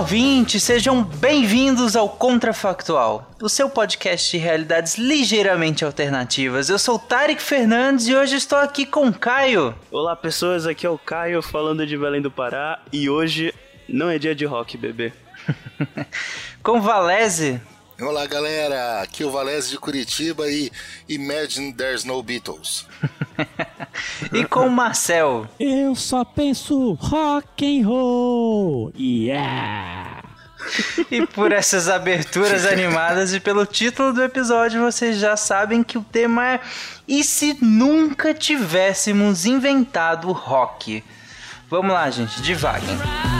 Ouvintes, sejam bem-vindos ao Contrafactual, o seu podcast de realidades ligeiramente alternativas. Eu sou Tarek Fernandes e hoje estou aqui com o Caio. Olá, pessoas, aqui é o Caio falando de Belém do Pará e hoje não é dia de rock, bebê. com Valese. Olá, galera, aqui é o Valese de Curitiba e Imagine There's No Beatles. e com o Marcel. Eu só penso rock and roll. Yeah! E por essas aberturas animadas e pelo título do episódio, vocês já sabem que o tema é E se nunca tivéssemos inventado rock? Vamos lá, gente, devagar.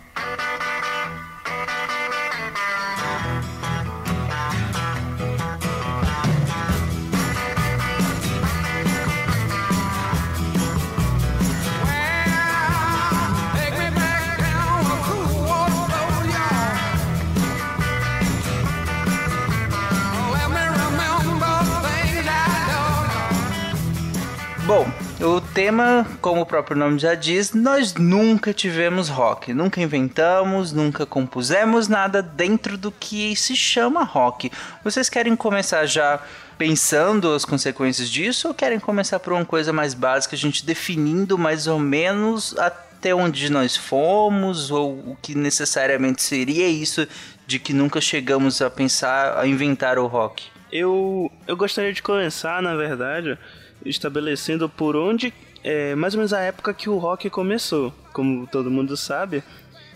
Tema, como o próprio nome já diz, nós nunca tivemos rock, nunca inventamos, nunca compusemos nada dentro do que se chama rock. Vocês querem começar já pensando as consequências disso ou querem começar por uma coisa mais básica, a gente definindo mais ou menos até onde nós fomos ou o que necessariamente seria isso de que nunca chegamos a pensar a inventar o rock? Eu, eu gostaria de começar, na verdade, estabelecendo por onde, é, mais ou menos a época que o rock começou. Como todo mundo sabe,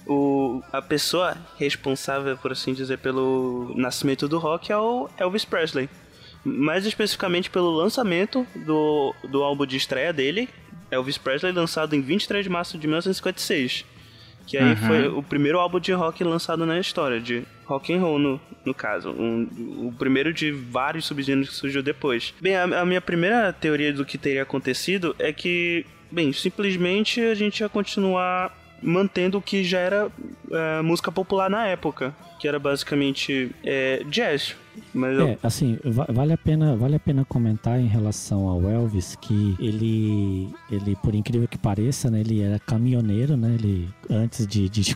o, a pessoa responsável, por assim dizer, pelo nascimento do rock é o Elvis Presley. Mais especificamente pelo lançamento do, do álbum de estreia dele, Elvis Presley, lançado em 23 de março de 1956. Que aí uhum. foi o primeiro álbum de rock lançado na história, de rock and roll no, no caso. Um, o primeiro de vários subgêneros que surgiu depois. Bem, a, a minha primeira teoria do que teria acontecido é que, bem, simplesmente a gente ia continuar mantendo o que já era é, música popular na época, que era basicamente é, jazz. Mas. É, assim, vale a pena, vale a pena comentar em relação ao Elvis que ele, ele por incrível que pareça, né, ele era caminhoneiro, né, ele antes de, de, de,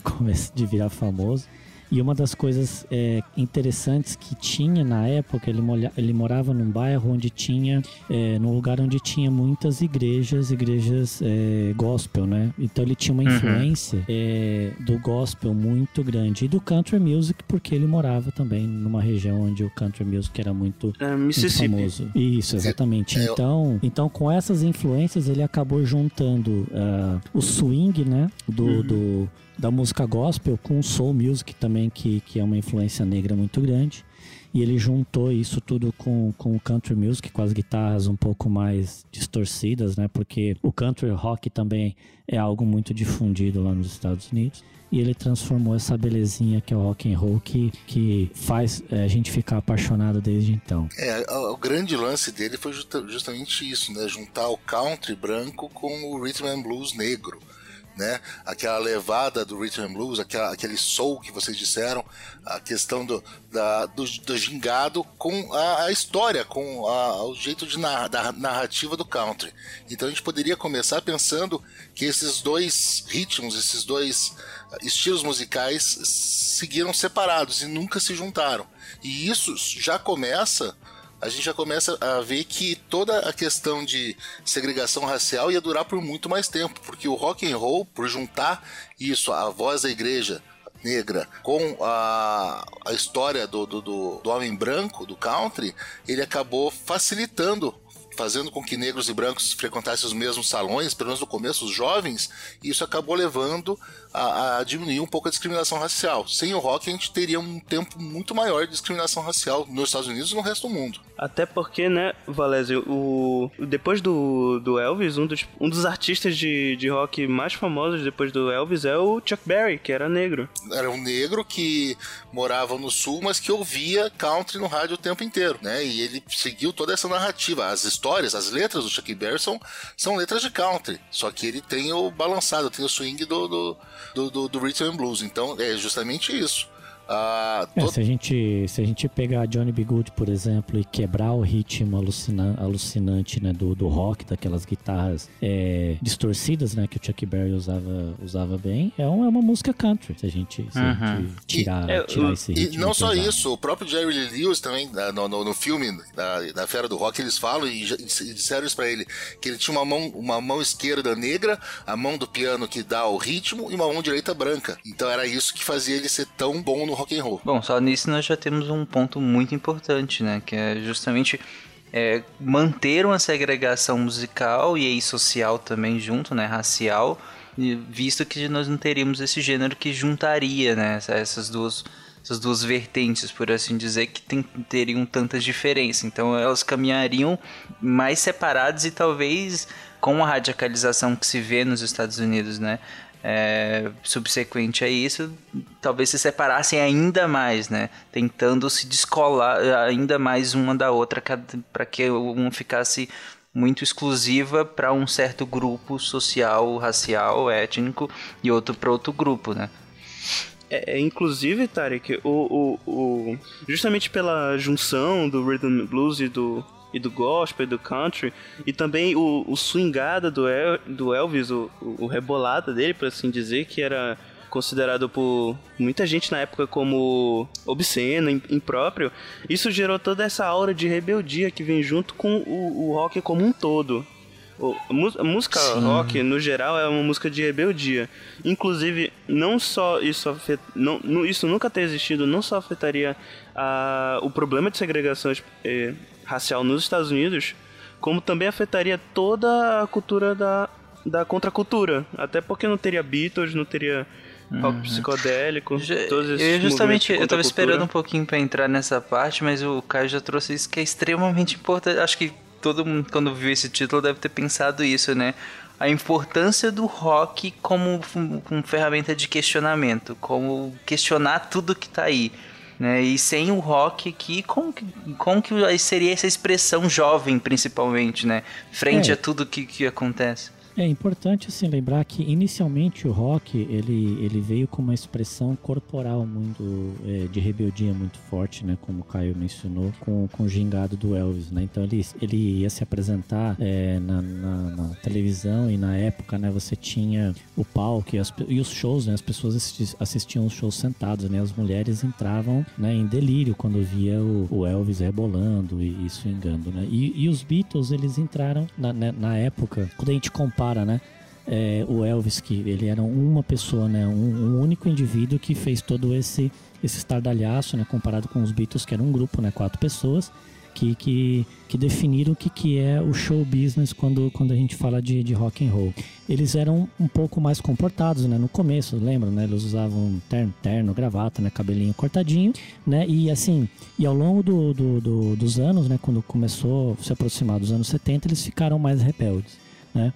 de virar famoso. E uma das coisas é, interessantes que tinha na época, ele, ele morava num bairro onde tinha, é, num lugar onde tinha muitas igrejas, igrejas é, gospel, né? Então ele tinha uma uhum. influência uhum. do gospel muito grande. E do country music, porque ele morava também numa região onde o country music era muito, é, muito famoso. Isso, exatamente. É, então, então, com essas influências, ele acabou juntando uh, o swing, né? Do, uhum. do da música gospel com soul music também, que, que é uma influência negra muito grande. E ele juntou isso tudo com, com o country music, com as guitarras um pouco mais distorcidas, né? Porque o country rock também é algo muito difundido lá nos Estados Unidos. E ele transformou essa belezinha que é o rock and roll que, que faz é, a gente ficar apaixonado desde então. É, o grande lance dele foi justamente isso, né? Juntar o country branco com o rhythm and blues negro né? Aquela levada do rhythm and blues, aquela, aquele soul que vocês disseram, a questão do, da, do, do gingado com a, a história, com a, o jeito de narra, da narrativa do country. Então a gente poderia começar pensando que esses dois ritmos, esses dois estilos musicais seguiram separados e nunca se juntaram. E isso já começa a gente já começa a ver que toda a questão de segregação racial ia durar por muito mais tempo, porque o rock and roll, por juntar isso, a voz da igreja negra com a, a história do, do, do, do homem branco, do country, ele acabou facilitando fazendo com que negros e brancos frequentassem os mesmos salões, pelo menos no começo, os jovens, e isso acabou levando a, a, diminuir um pouco a discriminação racial. Sem o rock, a gente teria um tempo muito maior de discriminação racial nos Estados Unidos e no resto do mundo. Até porque, né, Valésio, o... depois do, do Elvis, um dos, um dos artistas de, de rock mais famosos depois do Elvis é o Chuck Berry, que era negro. Era um negro que morava no sul, mas que ouvia country no rádio o tempo inteiro, né? E ele seguiu toda essa narrativa. As histórias, as letras do Chuck Berry são, são letras de country, só que ele tem o balançado, tem o swing do, do do, do, do Rhythm and Blues. Então é justamente isso. Ah, é, se, a gente, se a gente pegar Johnny B. Good, por exemplo, e quebrar o ritmo alucina, alucinante né, do, do rock, daquelas guitarras é, distorcidas né, que o Chuck Berry usava, usava bem, é, um, é uma música country, se a gente, se a gente tirar, e, é, tirar esse ritmo. E não só isso, o próprio Jerry Lewis também, no, no, no filme da, da Fera do Rock, eles falam e, e disseram isso pra ele, que ele tinha uma mão, uma mão esquerda negra, a mão do piano que dá o ritmo e uma mão direita branca. Então era isso que fazia ele ser tão bom no rock and roll. Bom, só nisso nós já temos um ponto muito importante, né? Que é justamente é, manter uma segregação musical e aí social também junto, né? Racial, visto que nós não teríamos esse gênero que juntaria, né? Essas duas essas duas vertentes, por assim dizer, que tem, teriam tantas diferenças. Então elas caminhariam mais separadas e talvez com a radicalização que se vê nos Estados Unidos, né? É, subsequente a isso, talvez se separassem ainda mais, né? Tentando se descolar ainda mais uma da outra para que uma ficasse muito exclusiva para um certo grupo social, racial, étnico e outro para outro grupo, né? É, é, inclusive, Tarek, o, o, o, justamente pela junção do rhythm blues e do e do gospel e do country, e também o, o swingada do, El, do Elvis, o, o rebolada dele, por assim dizer, que era considerado por muita gente na época como obsceno, impróprio, isso gerou toda essa aura de rebeldia que vem junto com o, o rock como um todo. A música Sim. rock, no geral, é uma música de rebeldia. Inclusive, não só isso afet... não, isso nunca ter existido, não só afetaria a, o problema de segregação eh, racial nos Estados Unidos, como também afetaria toda a cultura da, da contracultura. Até porque não teria Beatles, não teria rock uhum. psicodélico, já, todos esses Eu justamente, eu tava esperando um pouquinho para entrar nessa parte, mas o Caio já trouxe isso que é extremamente importante. Acho que todo mundo, quando viu esse título, deve ter pensado isso, né? A importância do rock como, como ferramenta de questionamento, como questionar tudo que tá aí. Né? E sem o rock aqui, como que, como que seria essa expressão jovem, principalmente, né? Frente é. a tudo que, que acontece. É importante assim lembrar que inicialmente o rock ele, ele veio com uma expressão corporal muito é, de rebeldia muito forte, né? Como o Caio mencionou, com, com o gingado do Elvis, né? Então ele, ele ia se apresentar é, na, na, na, televisão e na época, né? Você tinha o palco e, as, e os shows, né? As pessoas assistiam os shows sentados, né? As mulheres entravam né, em delírio quando via o, o Elvis rebolando e, e swingando, né? E, e os Beatles eles entraram na, né, na época quando a gente compara compara, né? É, o Elvis, que ele era uma pessoa, né? Um, um, único indivíduo que fez todo esse, esse estardalhaço, né? Comparado com os Beatles, que era um grupo, né? Quatro pessoas que, que, que definiram o que, que é o show business quando, quando a gente fala de, de rock and roll. Eles eram um pouco mais comportados, né? No começo, lembram, né? Eles usavam terno, terno gravata, né? Cabelinho cortadinho, né? E assim, e ao longo do, do, do, dos anos, né? Quando começou a se aproximar dos anos 70, eles ficaram mais rebeldes, né?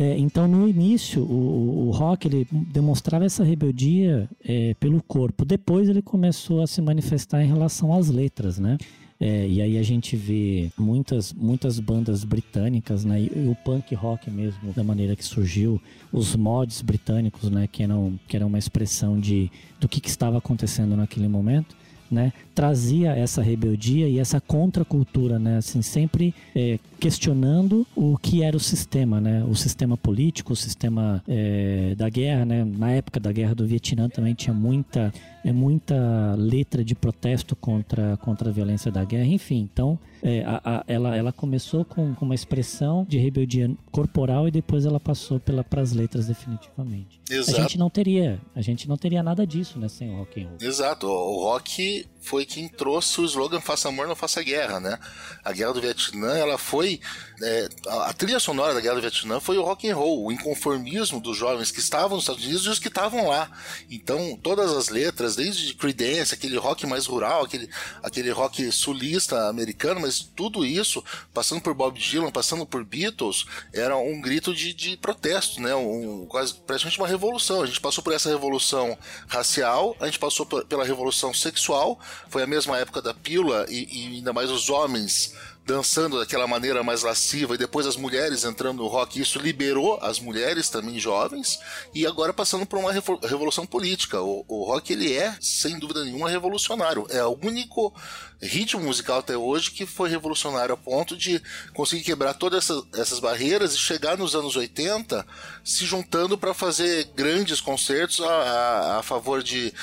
É, então, no início, o, o, rock ele demonstrava essa rebeldia é, pelo corpo. Depois, ele começou a se manifestar em relação às letras, né? É, e aí a gente vê muitas, muitas bandas britânicas, né? E o punk rock mesmo, da maneira que surgiu, os mods britânicos, né? Que eram, que eram uma expressão de, do que, que estava acontecendo naquele momento né, trazia essa rebeldia e essa contracultura, né, assim, sempre é, questionando o que era o sistema, né, o sistema político, o sistema é, da guerra, né, na época da guerra do Vietnã também tinha muita, é, muita letra de protesto contra, contra a violência da guerra, enfim, então é, a, a, ela, ela começou com, com, uma expressão de rebeldia corporal e depois ela passou para as letras definitivamente. Exato. A gente não teria, a gente não teria nada disso, né, sem o rock and roll. Exato, o rock foi quem trouxe o slogan Faça Amor, Não Faça Guerra, né? A Guerra do Vietnã, ela foi... É, a trilha sonora da Guerra do Vietnã foi o rock and roll, o inconformismo dos jovens que estavam nos Estados Unidos e os que estavam lá. Então, todas as letras, desde Creedence, aquele rock mais rural, aquele, aquele rock sulista americano, mas tudo isso, passando por Bob Dylan, passando por Beatles, era um grito de, de protesto, né? Um, quase, praticamente uma revolução. A gente passou por essa revolução racial, a gente passou pela revolução sexual, foi a mesma época da pílula e, e ainda mais os homens dançando daquela maneira mais lasciva e depois as mulheres entrando no rock, isso liberou as mulheres também jovens e agora passando por uma revolução política. O, o rock ele é, sem dúvida nenhuma, revolucionário. É o único ritmo musical até hoje que foi revolucionário a ponto de conseguir quebrar todas essas, essas barreiras e chegar nos anos 80 se juntando para fazer grandes concertos a, a, a favor de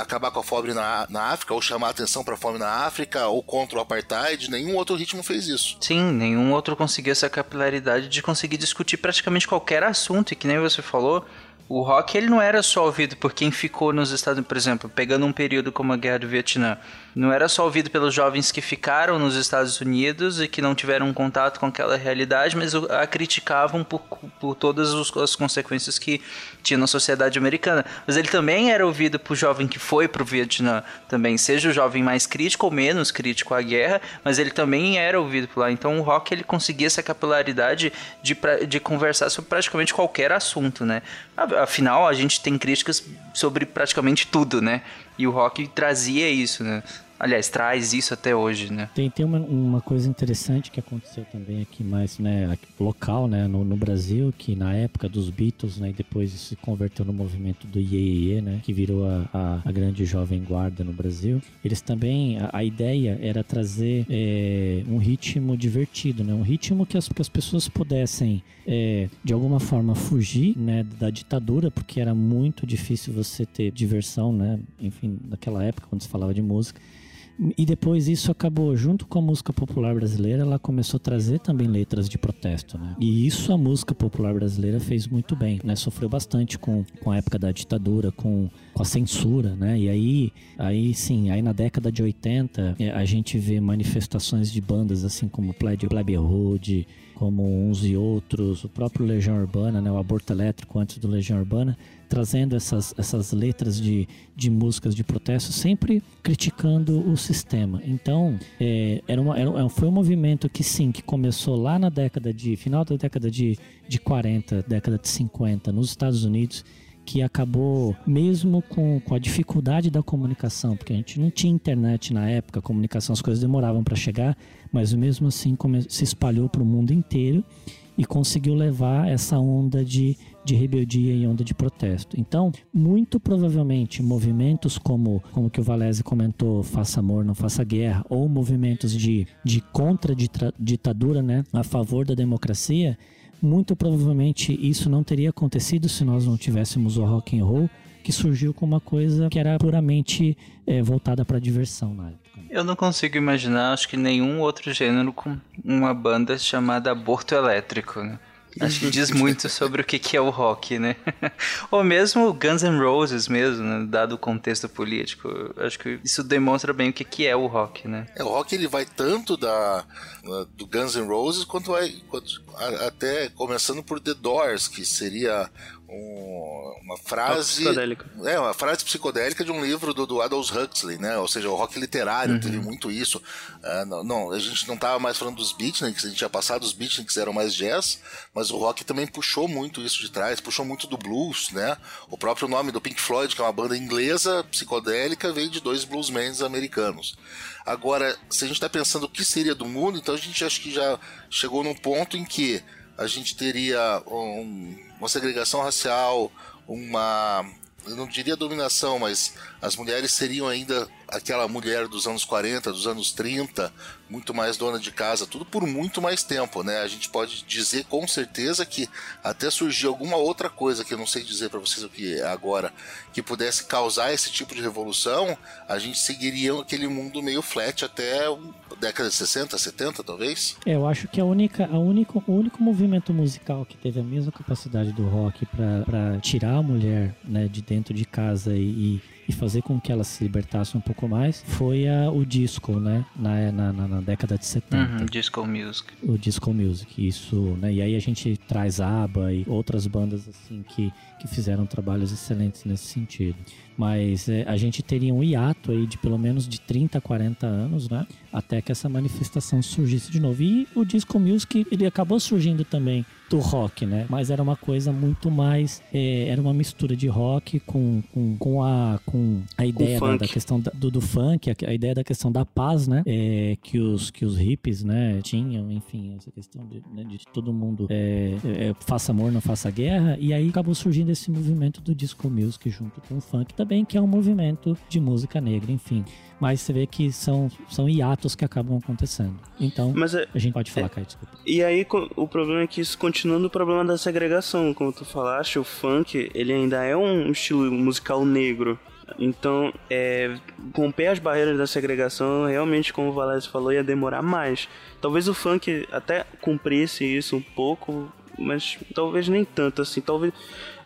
acabar com a fome na, na África, ou chamar atenção para a fome na África, ou contra o apartheid, nenhum outro ritmo fez isso. Sim, nenhum outro conseguiu essa capilaridade de conseguir discutir praticamente qualquer assunto, e que nem você falou, o rock ele não era só ouvido por quem ficou nos Estados Unidos, por exemplo, pegando um período como a Guerra do Vietnã. Não era só ouvido pelos jovens que ficaram nos Estados Unidos e que não tiveram contato com aquela realidade, mas a criticavam por, por todas as consequências que tinha na sociedade americana. Mas ele também era ouvido por jovem que foi para o Vietnã também, seja o jovem mais crítico ou menos crítico à guerra, mas ele também era ouvido por lá. Então o rock ele conseguia essa capilaridade de, de conversar sobre praticamente qualquer assunto, né? Afinal, a gente tem críticas sobre praticamente tudo, né? E o rock trazia isso, né? Aliás, traz isso até hoje, né? Tem, tem uma, uma coisa interessante que aconteceu também aqui mais, né, local, né, no, no Brasil, que na época dos Beatles, né, e depois se converteu no movimento do Iê, né, que virou a, a, a, grande jovem guarda no Brasil. Eles também, a, a ideia era trazer é, um ritmo divertido, né, um ritmo que as, que as pessoas pudessem, é, de alguma forma, fugir, né, da ditadura, porque era muito difícil você ter diversão, né, enfim, naquela época, quando se falava de música. E depois isso acabou, junto com a música popular brasileira, ela começou a trazer também letras de protesto, né? E isso a música popular brasileira fez muito bem, né? Sofreu bastante com, com a época da ditadura, com, com a censura, né? E aí, aí sim, aí na década de 80, é, a gente vê manifestações de bandas assim como Plebe Hood, como uns e outros, o próprio Legião Urbana, né? O Aborto Elétrico antes do Legião Urbana, trazendo essas, essas letras de, de músicas de protesto, sempre criticando o sistema. Então, é, era uma, era, foi um movimento que sim, que começou lá na década de, final da década de, de 40, década de 50, nos Estados Unidos, que acabou, mesmo com, com a dificuldade da comunicação, porque a gente não tinha internet na época, a comunicação, as coisas demoravam para chegar, mas mesmo assim se espalhou para o mundo inteiro e conseguiu levar essa onda de de rebeldia e onda de protesto. Então, muito provavelmente, movimentos como, como que o Valese comentou, faça amor, não faça guerra, ou movimentos de, de contra-ditadura, né, a favor da democracia, muito provavelmente isso não teria acontecido se nós não tivéssemos o rock and roll, que surgiu como uma coisa que era puramente é, voltada para diversão na época. Eu não consigo imaginar, acho que nenhum outro gênero com uma banda chamada Aborto Elétrico, né? Acho que diz muito sobre o que é o rock, né? Ou mesmo Guns N' Roses mesmo, né? dado o contexto político. Acho que isso demonstra bem o que é o rock, né? É, o rock ele vai tanto da, do Guns N' Roses quanto vai quanto, até começando por The Doors, que seria um, uma frase é uma frase psicodélica de um livro do, do Aldous Huxley, né? Ou seja, o rock literário uhum. teve muito isso. Uh, não, não, a gente não estava mais falando dos beatniks, a gente tinha passado os beatniks eram mais jazz, mas o rock também puxou muito isso de trás, puxou muito do blues, né? O próprio nome do Pink Floyd, que é uma banda inglesa psicodélica, veio de dois bluesmen americanos. Agora, se a gente está pensando o que seria do mundo, então a gente acho que já chegou num ponto em que a gente teria um, uma segregação racial, uma eu não diria dominação, mas as mulheres seriam ainda aquela mulher dos anos 40, dos anos 30, muito mais dona de casa, tudo por muito mais tempo, né? A gente pode dizer com certeza que até surgir alguma outra coisa que eu não sei dizer para vocês o que é agora, que pudesse causar esse tipo de revolução, a gente seguiria aquele mundo meio flat até década de 60, 70, talvez. É, eu acho que a única, a o único movimento musical que teve a mesma capacidade do rock para tirar a mulher né, de dentro de casa e, e e fazer com que ela se libertasse um pouco mais foi a, o disco, né? Na, na, na, na década de 70. Uhum, disco music. O disco music, isso, né? E aí a gente traz ABBA e outras bandas assim que, que fizeram trabalhos excelentes nesse sentido. Mas é, a gente teria um hiato aí de pelo menos de 30, 40 anos, né? Até que essa manifestação surgisse de novo. E o disco music, ele acabou surgindo também do rock, né? Mas era uma coisa muito mais. É, era uma mistura de rock com, com, com a, com a ideia da, da, questão da, do, do funk, a, a, ideia da questão da paz, né? É, que, os, que os hippies, né, tinham, enfim, essa questão de, né, de todo mundo é, é, faça amor, não faça guerra. E aí acabou surgindo esse movimento do disco music junto com o funk também, que é um movimento de música negra, enfim mas você vê que são, são hiatos que acabam acontecendo. Então, é, a gente pode falar, é, Caio, desculpa. E aí, o problema é que isso continua no problema da segregação, como tu falaste, o funk, ele ainda é um estilo musical negro. Então, é, romper as barreiras da segregação, realmente, como o Valério falou, ia demorar mais. Talvez o funk até cumprisse isso um pouco, mas talvez nem tanto, assim. Talvez.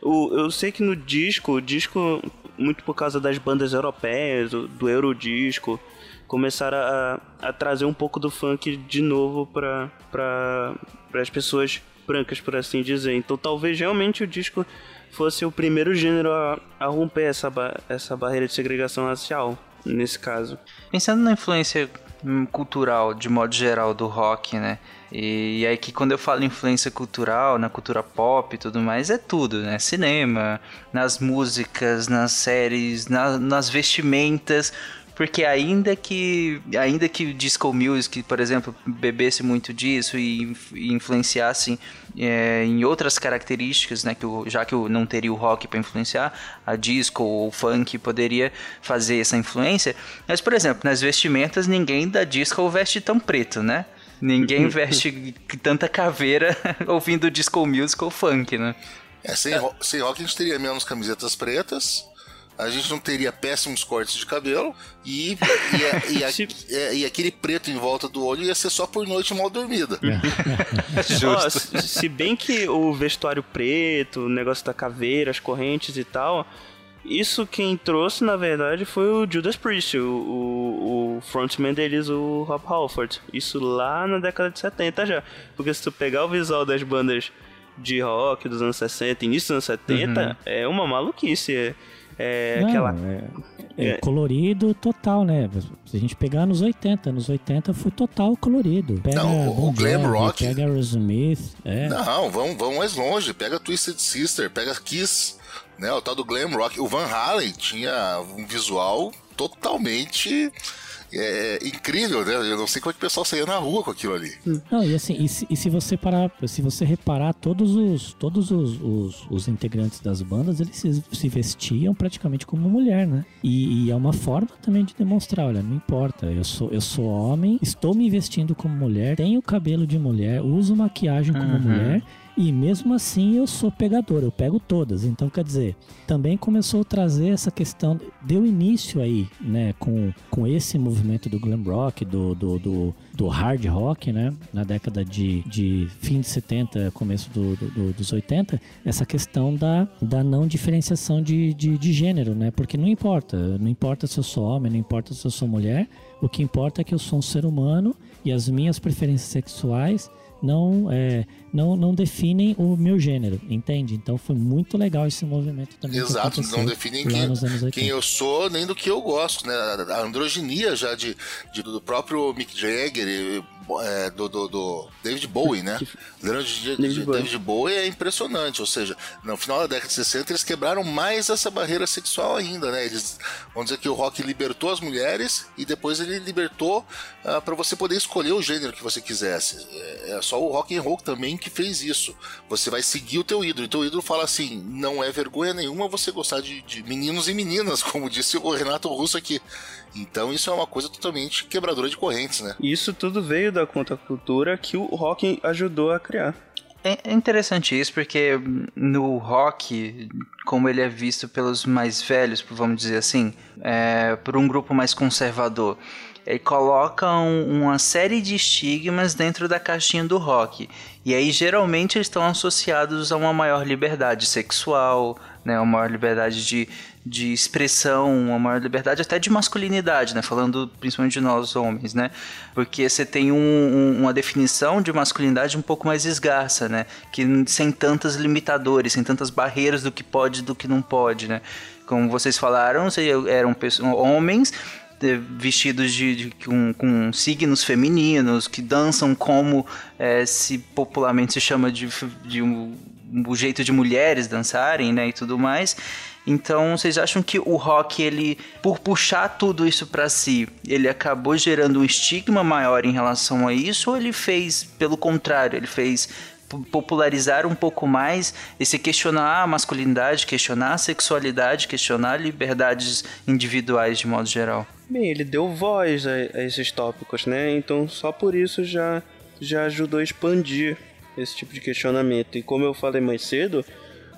O, eu sei que no disco, o disco muito por causa das bandas europeias, do, do Eurodisco, começaram a, a, trazer um pouco do funk de novo para as pessoas brancas, por assim dizer. Então talvez realmente o disco fosse o primeiro gênero a, a romper essa, essa barreira de segregação racial, nesse caso. Pensando na influência cultural, de modo geral, do rock, né? E, aí que quando eu falo influência cultural, na cultura pop e tudo mais, é tudo, né? Cinema, nas músicas, nas séries, na, nas vestimentas, porque ainda que ainda que o disco music, por exemplo, bebesse muito disso e, e influenciasse é, em outras características, né, que o, já que o, não teria o rock para influenciar, a disco ou o funk poderia fazer essa influência. Mas, por exemplo, nas vestimentas, ninguém da disco veste tão preto, né? Ninguém veste tanta caveira ouvindo disco music ou funk, né? É, sem, sem rock a gente teria menos camisetas pretas, a gente não teria péssimos cortes de cabelo e, e, e, a, é, e, aquele preto em volta do olho ia ser só por noite mal dormida. Justo. se bem que o vestuário preto, o negócio da caveira, as correntes e tal, isso quem trouxe, na verdade, foi o Judas Priest, o, o, o frontman deles, o Rob Halford. Isso lá na década de 70 já. Porque se tu pegar o visual das bandas de rock dos anos 60, início dos anos 70, uhum. é uma maluquice. É é Não, aquela. É, é, é, colorido total, né? Se a gente pegar nos 80, nos 80 foi total colorido. Pega não, o, o Glam Rock. Pega Aerosmith. É. Não, vamos, vamos mais longe. Pega Twisted Sister, pega Kiss, né? O tal do Glam Rock. O Van Halen tinha um visual totalmente é, é, incrível, né? Eu não sei como é que o pessoal saía na rua com aquilo ali. Não, e assim, e se, e se você parar, se você reparar, todos os, todos os, os, os integrantes das bandas, eles se, se, vestiam praticamente como mulher, né? E, e, é uma forma também de demonstrar, olha, não importa, eu sou, eu sou homem, estou me vestindo como mulher, tenho cabelo de mulher, uso maquiagem como uhum. mulher e mesmo assim eu sou pegador, eu pego todas. Então, quer dizer, também começou a trazer essa questão, deu início aí, né, com, com esse movimento do glam rock, do, do, do, do hard rock, né, na década de, de fim de 70, começo do, do, dos 80, essa questão da, da não diferenciação de, de, de gênero, né, porque não importa, não importa se eu sou homem, não importa se eu sou mulher, o que importa é que eu sou um ser humano e as minhas preferências sexuais não, é, não, não definem o meu gênero, entende? Então foi muito legal esse movimento também. Exato, não definem quem, quem, eu sou nem do que eu gosto, né? A androginia já de, de do próprio Mick Jagger, é, do, do, do, David Bowie, né? David, David, David Bowie é impressionante, ou seja, no final da década de 60 eles quebraram mais essa barreira sexual ainda, né? Eles, vamos dizer que o rock libertou as mulheres e depois ele libertou uh, ah, para você poder escolher o gênero que você quisesse. É, é, só o rock and roll também que fez isso. Você vai seguir o teu ídolo. E teu ídolo fala assim: não é vergonha nenhuma você gostar de, de meninos e meninas, como disse o Renato Russo aqui. Então isso é uma coisa totalmente quebradora de correntes, né? Isso tudo veio da contracultura que o rock ajudou a criar. É interessante isso porque no rock, como ele é visto pelos mais velhos, vamos dizer assim, é, por um grupo mais conservador, ele coloca uma série de estigmas dentro da caixinha do rock. E aí geralmente eles estão associados a uma maior liberdade sexual, né, uma maior liberdade de, de expressão, uma maior liberdade, até de masculinidade, né? Falando principalmente de nós homens, né? Porque você tem um, um, uma definição de masculinidade um pouco mais esgarça, né? Que sem tantas limitadores, sem tantas barreiras do que pode e do que não pode, né? Como vocês falaram, eram homens vestidos de, de com, com, signos femininos, que dançam como é, se popularmente se chama de, de um, um, jeito de mulheres dançarem, né, e tudo mais. Então, vocês acham que o rock, ele, por puxar tudo isso para si, ele acabou gerando um estigma maior em relação a isso, ou ele fez, pelo contrário, ele fez popularizar um pouco mais esse questionar a masculinidade, questionar a sexualidade, questionar liberdades individuais de modo geral. Bem, ele deu voz a, a esses tópicos, né? Então só por isso já, já ajudou a expandir esse tipo de questionamento. E como eu falei mais cedo,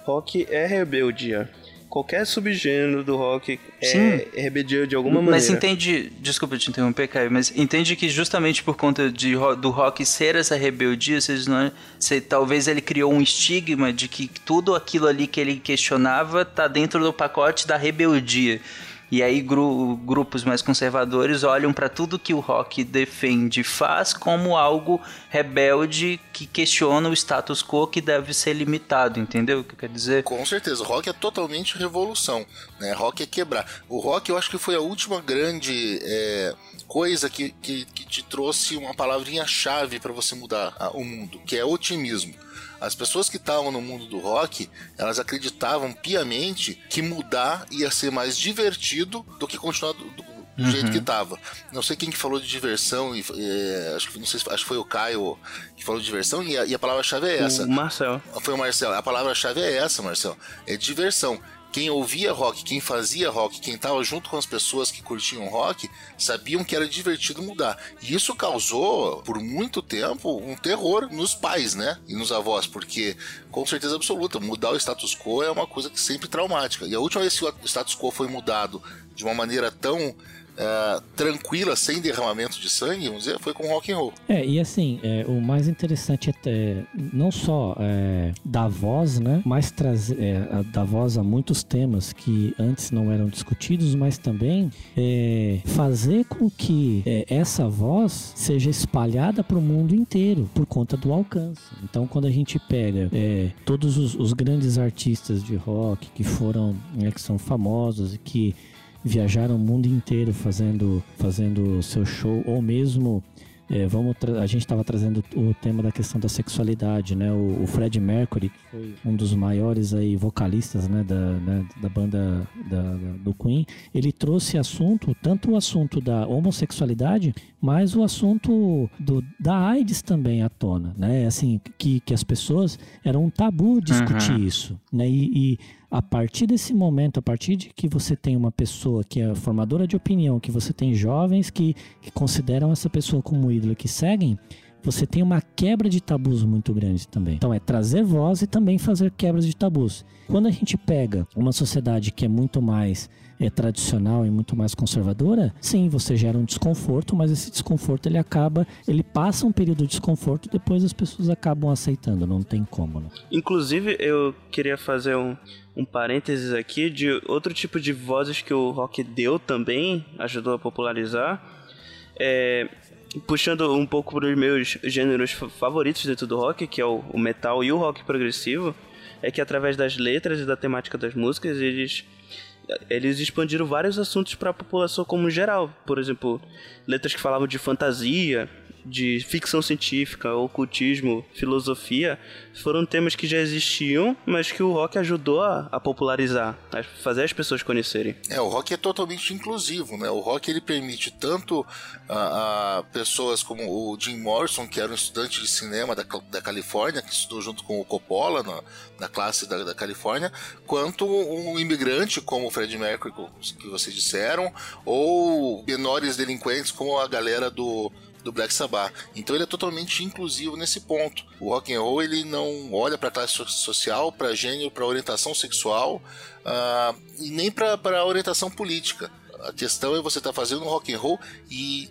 rock é rebeldia qualquer subgênero do rock é Sim. rebeldia de alguma maneira. Mas entende, desculpa te interromper, Caio, mas entende que justamente por conta de, do rock ser essa rebeldia, vocês não, você, talvez ele criou um estigma de que tudo aquilo ali que ele questionava tá dentro do pacote da rebeldia. E aí gru grupos mais conservadores olham para tudo que o rock defende e faz como algo rebelde que questiona o status quo que deve ser limitado, entendeu o que quer dizer? Com certeza, o rock é totalmente revolução, né? Rock é quebrar. O rock eu acho que foi a última grande é, coisa que, que, que te trouxe uma palavrinha-chave para você mudar o mundo, que é otimismo. As pessoas que estavam no mundo do rock, elas acreditavam piamente que mudar ia ser mais divertido do que continuar do, do, do uhum. jeito que estava. Não sei quem que falou de diversão, e, é, acho, que, não sei, acho que foi o Caio que falou de diversão, e a, a palavra-chave é essa. O Marcel. Foi o Marcel. A palavra-chave é essa, Marcel. É diversão quem ouvia rock, quem fazia rock, quem estava junto com as pessoas que curtiam rock, sabiam que era divertido mudar. E isso causou, por muito tempo, um terror nos pais, né? E nos avós, porque, com certeza absoluta, mudar o status quo é uma coisa que sempre traumática. E a última vez que o status quo foi mudado de uma maneira tão uh, tranquila, sem derramamento de sangue, vamos dizer, foi com rock and roll. É, e assim, é, o mais interessante é, é não só é, dar voz, né, mas trazer, é, voz a muitos temas que antes não eram discutidos, mas também é, fazer com que é, essa voz seja espalhada para o mundo inteiro por conta do alcance. Então, quando a gente pega é, todos os, os, grandes artistas de rock que foram, né, que são famosos e que viajaram o mundo inteiro fazendo fazendo seu show ou mesmo é, vamos a gente estava trazendo o tema da questão da sexualidade, né? O, o Fred Mercury, que foi um dos maiores aí vocalistas, né, da, né, da banda da, da, do Queen, ele trouxe assunto, tanto o assunto da homossexualidade, mas o assunto do, da AIDS também à tona, né? Assim, que, que as pessoas eram um tabu discutir uhum. isso, né? E, e a partir desse momento, a partir de que você tem uma pessoa que é formadora de opinião, que você tem jovens que, que consideram essa pessoa como ídolo, que seguem, você tem uma quebra de tabus muito grande também. Então é trazer voz e também fazer quebras de tabus. Quando a gente pega uma sociedade que é muito mais é, tradicional e muito mais conservadora, sim, você gera um desconforto, mas esse desconforto ele acaba, ele passa um período de desconforto e depois as pessoas acabam aceitando, não tem como. Né? Inclusive, eu queria fazer um, um parênteses aqui de outro tipo de vozes que o rock deu também, ajudou a popularizar. É, puxando um pouco para os meus gêneros favoritos dentro do rock, que é o, o metal e o rock progressivo, é que através das letras e da temática das músicas eles eles expandiram vários assuntos para a população como geral. Por exemplo, letras que falavam de fantasia, de ficção científica, ocultismo, filosofia, foram temas que já existiam, mas que o rock ajudou a, a, popularizar, a fazer as pessoas conhecerem. É, o rock é totalmente inclusivo, né? O rock ele permite tanto a, a pessoas como o Jim Morrison, que era um estudante de cinema da, da Califórnia, que estudou junto com o Coppola na, na classe da, da Califórnia, quanto um imigrante como o Fred Mercury, que vocês disseram, ou menores delinquentes como a galera do do Black Sabbath. Então ele é totalmente inclusivo nesse ponto. O rock and roll ele não olha para classe social, para gênero, para orientação sexual uh, e nem para orientação política. A questão é você estar tá fazendo rock and roll e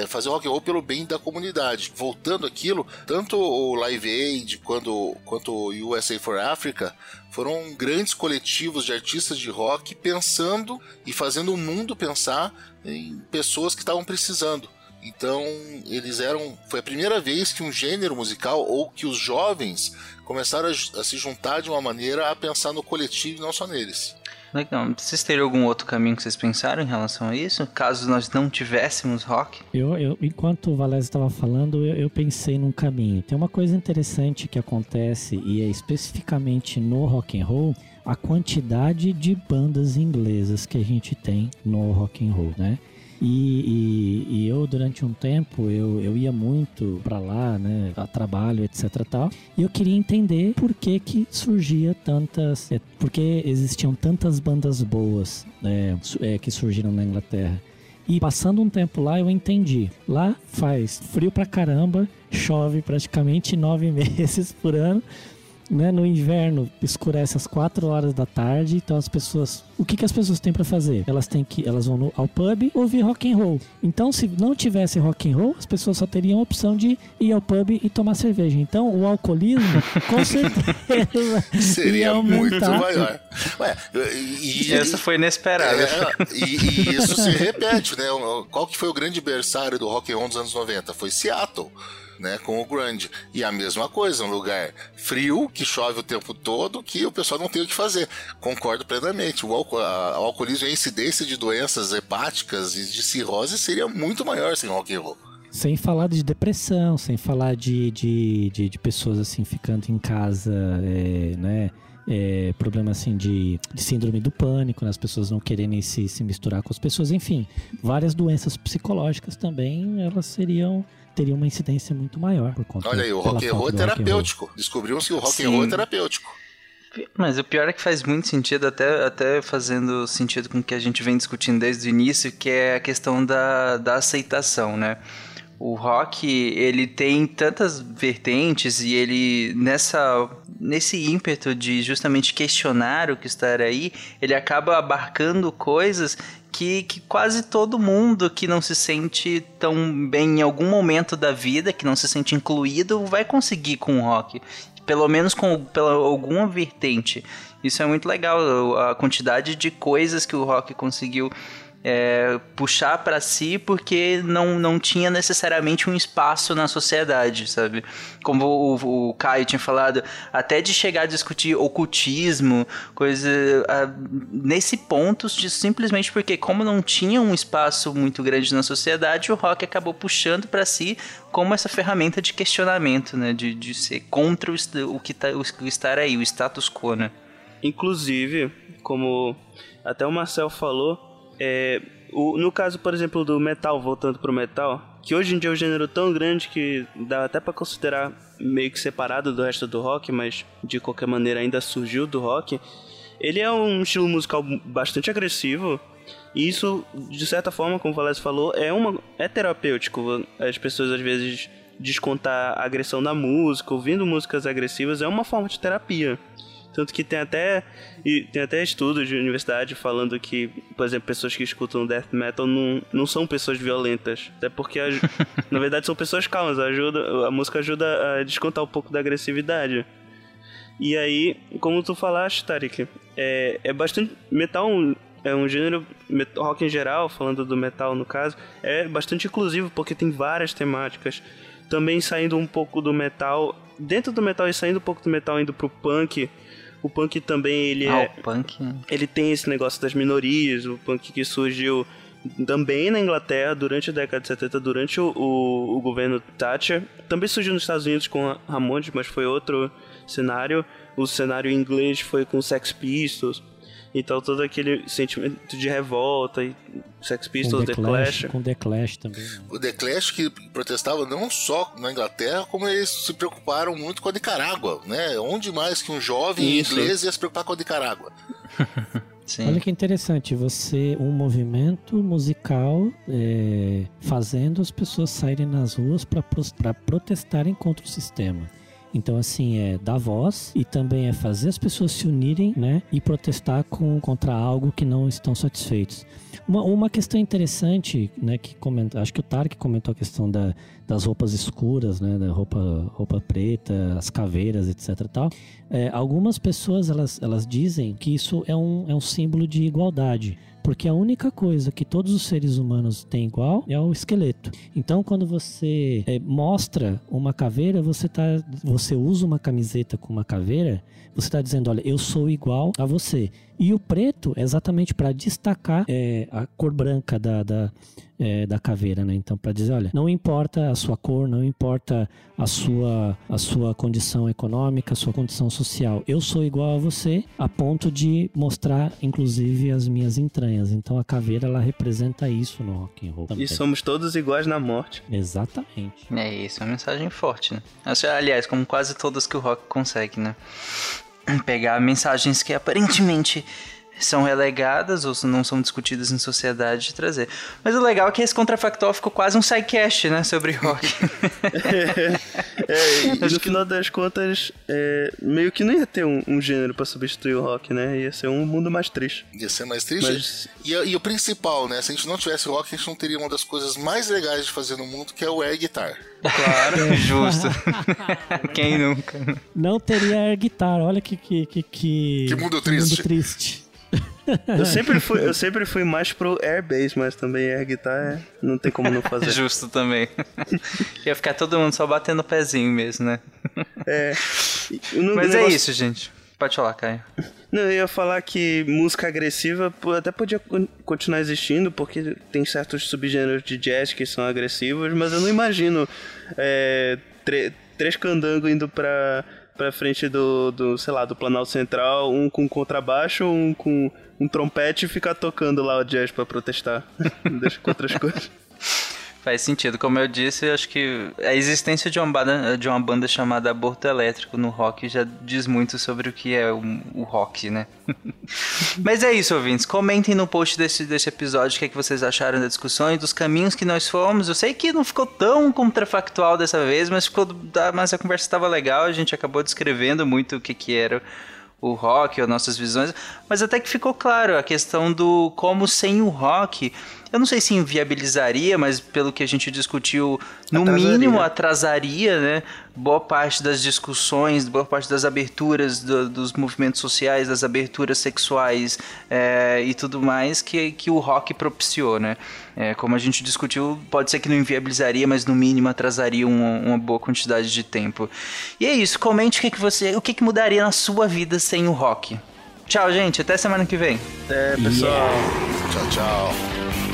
é, fazer rock and roll pelo bem da comunidade. Voltando aquilo, tanto o Live Aid quanto, quanto o USA for Africa foram grandes coletivos de artistas de rock pensando e fazendo o mundo pensar em pessoas que estavam precisando. Então, eles eram. Foi a primeira vez que um gênero musical ou que os jovens começaram a, a se juntar de uma maneira a pensar no coletivo e não só neles. Legal. Vocês teriam algum outro caminho que vocês pensaram em relação a isso? Caso nós não tivéssemos rock? Eu, eu enquanto o Valézio estava falando, eu, eu, pensei num caminho. Tem uma coisa interessante que acontece, e é especificamente no rock and roll, a quantidade de bandas inglesas que a gente tem no rock and roll, né? E, e, e, eu, durante um tempo, eu, eu ia muito para lá, né, a trabalho, etc tal. E eu queria entender por que que surgia tantas... É, por que existiam tantas bandas boas é, é, que surgiram na Inglaterra. E passando um tempo lá, eu entendi. Lá faz frio pra caramba, chove praticamente nove meses por ano né, no inverno escurece às 4 horas da tarde, então as pessoas, o que, que as pessoas têm para fazer? Elas têm que, elas vão no, ao pub ouvir rock and roll. Então, se não tivesse rock and roll, as pessoas só teriam a opção de ir ao pub e tomar cerveja. Então, o alcoolismo, com certeza, seria muito maior. Ué, e, e, essa foi inesperada. É, e, e, isso se repete, né? Qual que foi o grande berçário do rock and roll dos anos 90? Foi Seattle né, com o grunge. E a mesma coisa, um lugar frio, que chove o tempo todo, que o pessoal não tem o que fazer. Concordo plenamente. O, o alcoolismo e a incidência de doenças hepáticas e de cirrose seria muito maior sem rock and roll. Sem falar de depressão, sem falar de, de, de, de pessoas assim ficando em casa, é, né? É, problema assim de, de, síndrome do pânico, né? as pessoas não quererem se, se misturar com as pessoas, enfim, várias doenças psicológicas também elas seriam teria uma incidência muito maior por conta Olha aí, o rock and roll é terapêutico. Descobrimos que o rock Sim. and roll é terapêutico. Mas o pior é que faz muito sentido, até, até fazendo sentido com o que a gente vem discutindo desde o início, que é a questão da, da aceitação, né? O rock, ele tem tantas vertentes e ele, nessa, nesse ímpeto de justamente questionar o que está aí, ele acaba abarcando coisas que, que quase todo mundo que não se sente tão bem em algum momento da vida, que não se sente incluído, vai conseguir com o rock. Pelo menos com pela, alguma vertente. Isso é muito legal, a quantidade de coisas que o rock conseguiu é, puxar para si porque não, não tinha necessariamente um espaço na sociedade, sabe? Como o, o Caio tinha falado, até de chegar a discutir ocultismo, coisa a, nesse ponto, simplesmente porque como não tinha um espaço muito grande na sociedade, o rock acabou puxando para si como essa ferramenta de questionamento, né? De, de ser contra o, o, que tá, o estar aí, o status quo, né? Inclusive, como até o Marcel falou, é, o, no caso, por exemplo, do metal, voltando pro metal, que hoje em dia é um gênero tão grande que dá até para considerar meio que separado do resto do rock, mas de qualquer maneira ainda surgiu do rock. Ele é um estilo musical bastante agressivo, e isso, de certa forma, como o Valécio falou, é, uma, é terapêutico. As pessoas às vezes descontar a agressão na música, ouvindo músicas agressivas, é uma forma de terapia. Tanto que tem até, tem até estudos de universidade falando que, por exemplo, pessoas que escutam death metal não, não são pessoas violentas. Até porque, na verdade, são pessoas calmas. Ajuda, a música ajuda a descontar um pouco da agressividade. E aí, como tu falaste, Tarik, é, é bastante. Metal é um gênero, rock em geral, falando do metal no caso, é bastante inclusivo porque tem várias temáticas. Também saindo um pouco do metal, dentro do metal e saindo um pouco do metal, indo pro punk o punk também, ele ah, é. O punk. Né? Ele tem esse negócio das minorias, o punk que surgiu também na Inglaterra durante a década de 70, durante o, o, o governo Thatcher. Também surgiu nos Estados Unidos com Ramones, mas foi outro cenário. O cenário inglês foi com Sex Pistols. Então todo aquele sentimento de revolta e Sex Pistols, The, The Clash, Clash. Com The Clash também. Né? O The Clash que protestava não só na Inglaterra, como eles se preocuparam muito com a Nicarágua, né? Onde mais que um jovem Isso. inglês ia se preocupar com a Nicarágua? Sim. Olha que interessante, você, um movimento musical é, fazendo as pessoas saírem nas ruas para protestarem contra o sistema. Então, assim, é dar voz e também é fazer as pessoas se unirem, né? E protestar com, contra algo que não estão satisfeitos. Uma, uma questão interessante, né, que comenta, acho que o Tarek comentou a questão da, das roupas escuras, né, da roupa, roupa preta, as caveiras, etc. Tal. É, algumas pessoas elas, elas dizem que isso é um, é um símbolo de igualdade. Porque a única coisa que todos os seres humanos têm igual é o esqueleto. Então, quando você é, mostra uma caveira, você, tá, você usa uma camiseta com uma caveira, você está dizendo: olha, eu sou igual a você. E o preto é exatamente para destacar é, a cor branca da, da, é, da caveira, né? Então, para dizer: olha, não importa a sua cor, não importa a sua, a sua condição econômica, a sua condição social, eu sou igual a você, a ponto de mostrar, inclusive, as minhas entranhas. Então, a caveira ela representa isso no rock and roll. E somos todos iguais na morte. Exatamente. É isso, é uma mensagem forte, né? Aliás, como quase todas que o rock consegue, né? Pegar mensagens que aparentemente são relegadas ou não são discutidas em sociedade e trazer. Mas o legal é que esse contrafactual ficou quase um sidecast, né, sobre rock. é, e no final das contas, é, meio que não ia ter um, um gênero para substituir o rock, né? Ia ser um mundo mais triste. Ia ser mais triste. Mas... E, e, o principal, né? Se a gente não tivesse rock, a gente não teria uma das coisas mais legais de fazer no mundo, que é o air guitar. Claro, justo. Quem nunca? Não teria air guitar, olha que que que, que, que mundo triste. Mundo triste. Eu sempre fui, eu sempre fui mais pro air bass, mas também air guitar é, não tem como não fazer. Justo também. Ia ficar todo mundo só batendo o pezinho mesmo, né? É. Não, mas é isso, gente. Pode falar, Caio. Não, eu ia falar que música agressiva até podia continuar existindo, porque tem certos subgêneros de jazz que são agressivos, mas eu não imagino é, três candangos indo pra, pra frente do, do, sei lá, do Planalto Central, um com contrabaixo, um com um trompete e ficar tocando lá o jazz pra protestar. Deixa com outras coisas. Faz sentido. Como eu disse, acho que a existência de uma banda, de uma banda chamada Aborto Elétrico no rock já diz muito sobre o que é o, o rock, né? Mas é isso, ouvintes. Comentem no post desse, desse episódio o que, é que vocês acharam da discussão e dos caminhos que nós fomos. Eu sei que não ficou tão contrafactual dessa vez, mas, ficou, mas a conversa estava legal. A gente acabou descrevendo muito o que, que era o rock, as nossas visões, mas até que ficou claro a questão do como sem o rock eu não sei se inviabilizaria, mas pelo que a gente discutiu, no atrasaria. mínimo atrasaria, né? Boa parte das discussões, boa parte das aberturas do, dos movimentos sociais, das aberturas sexuais é, e tudo mais que, que o rock propiciou, né? É, como a gente discutiu, pode ser que não inviabilizaria, mas no mínimo atrasaria uma, uma boa quantidade de tempo. E é isso, comente o que, que você. O que, que mudaria na sua vida sem o rock. Tchau, gente. Até semana que vem. Até, pessoal. Yeah. Tchau, tchau.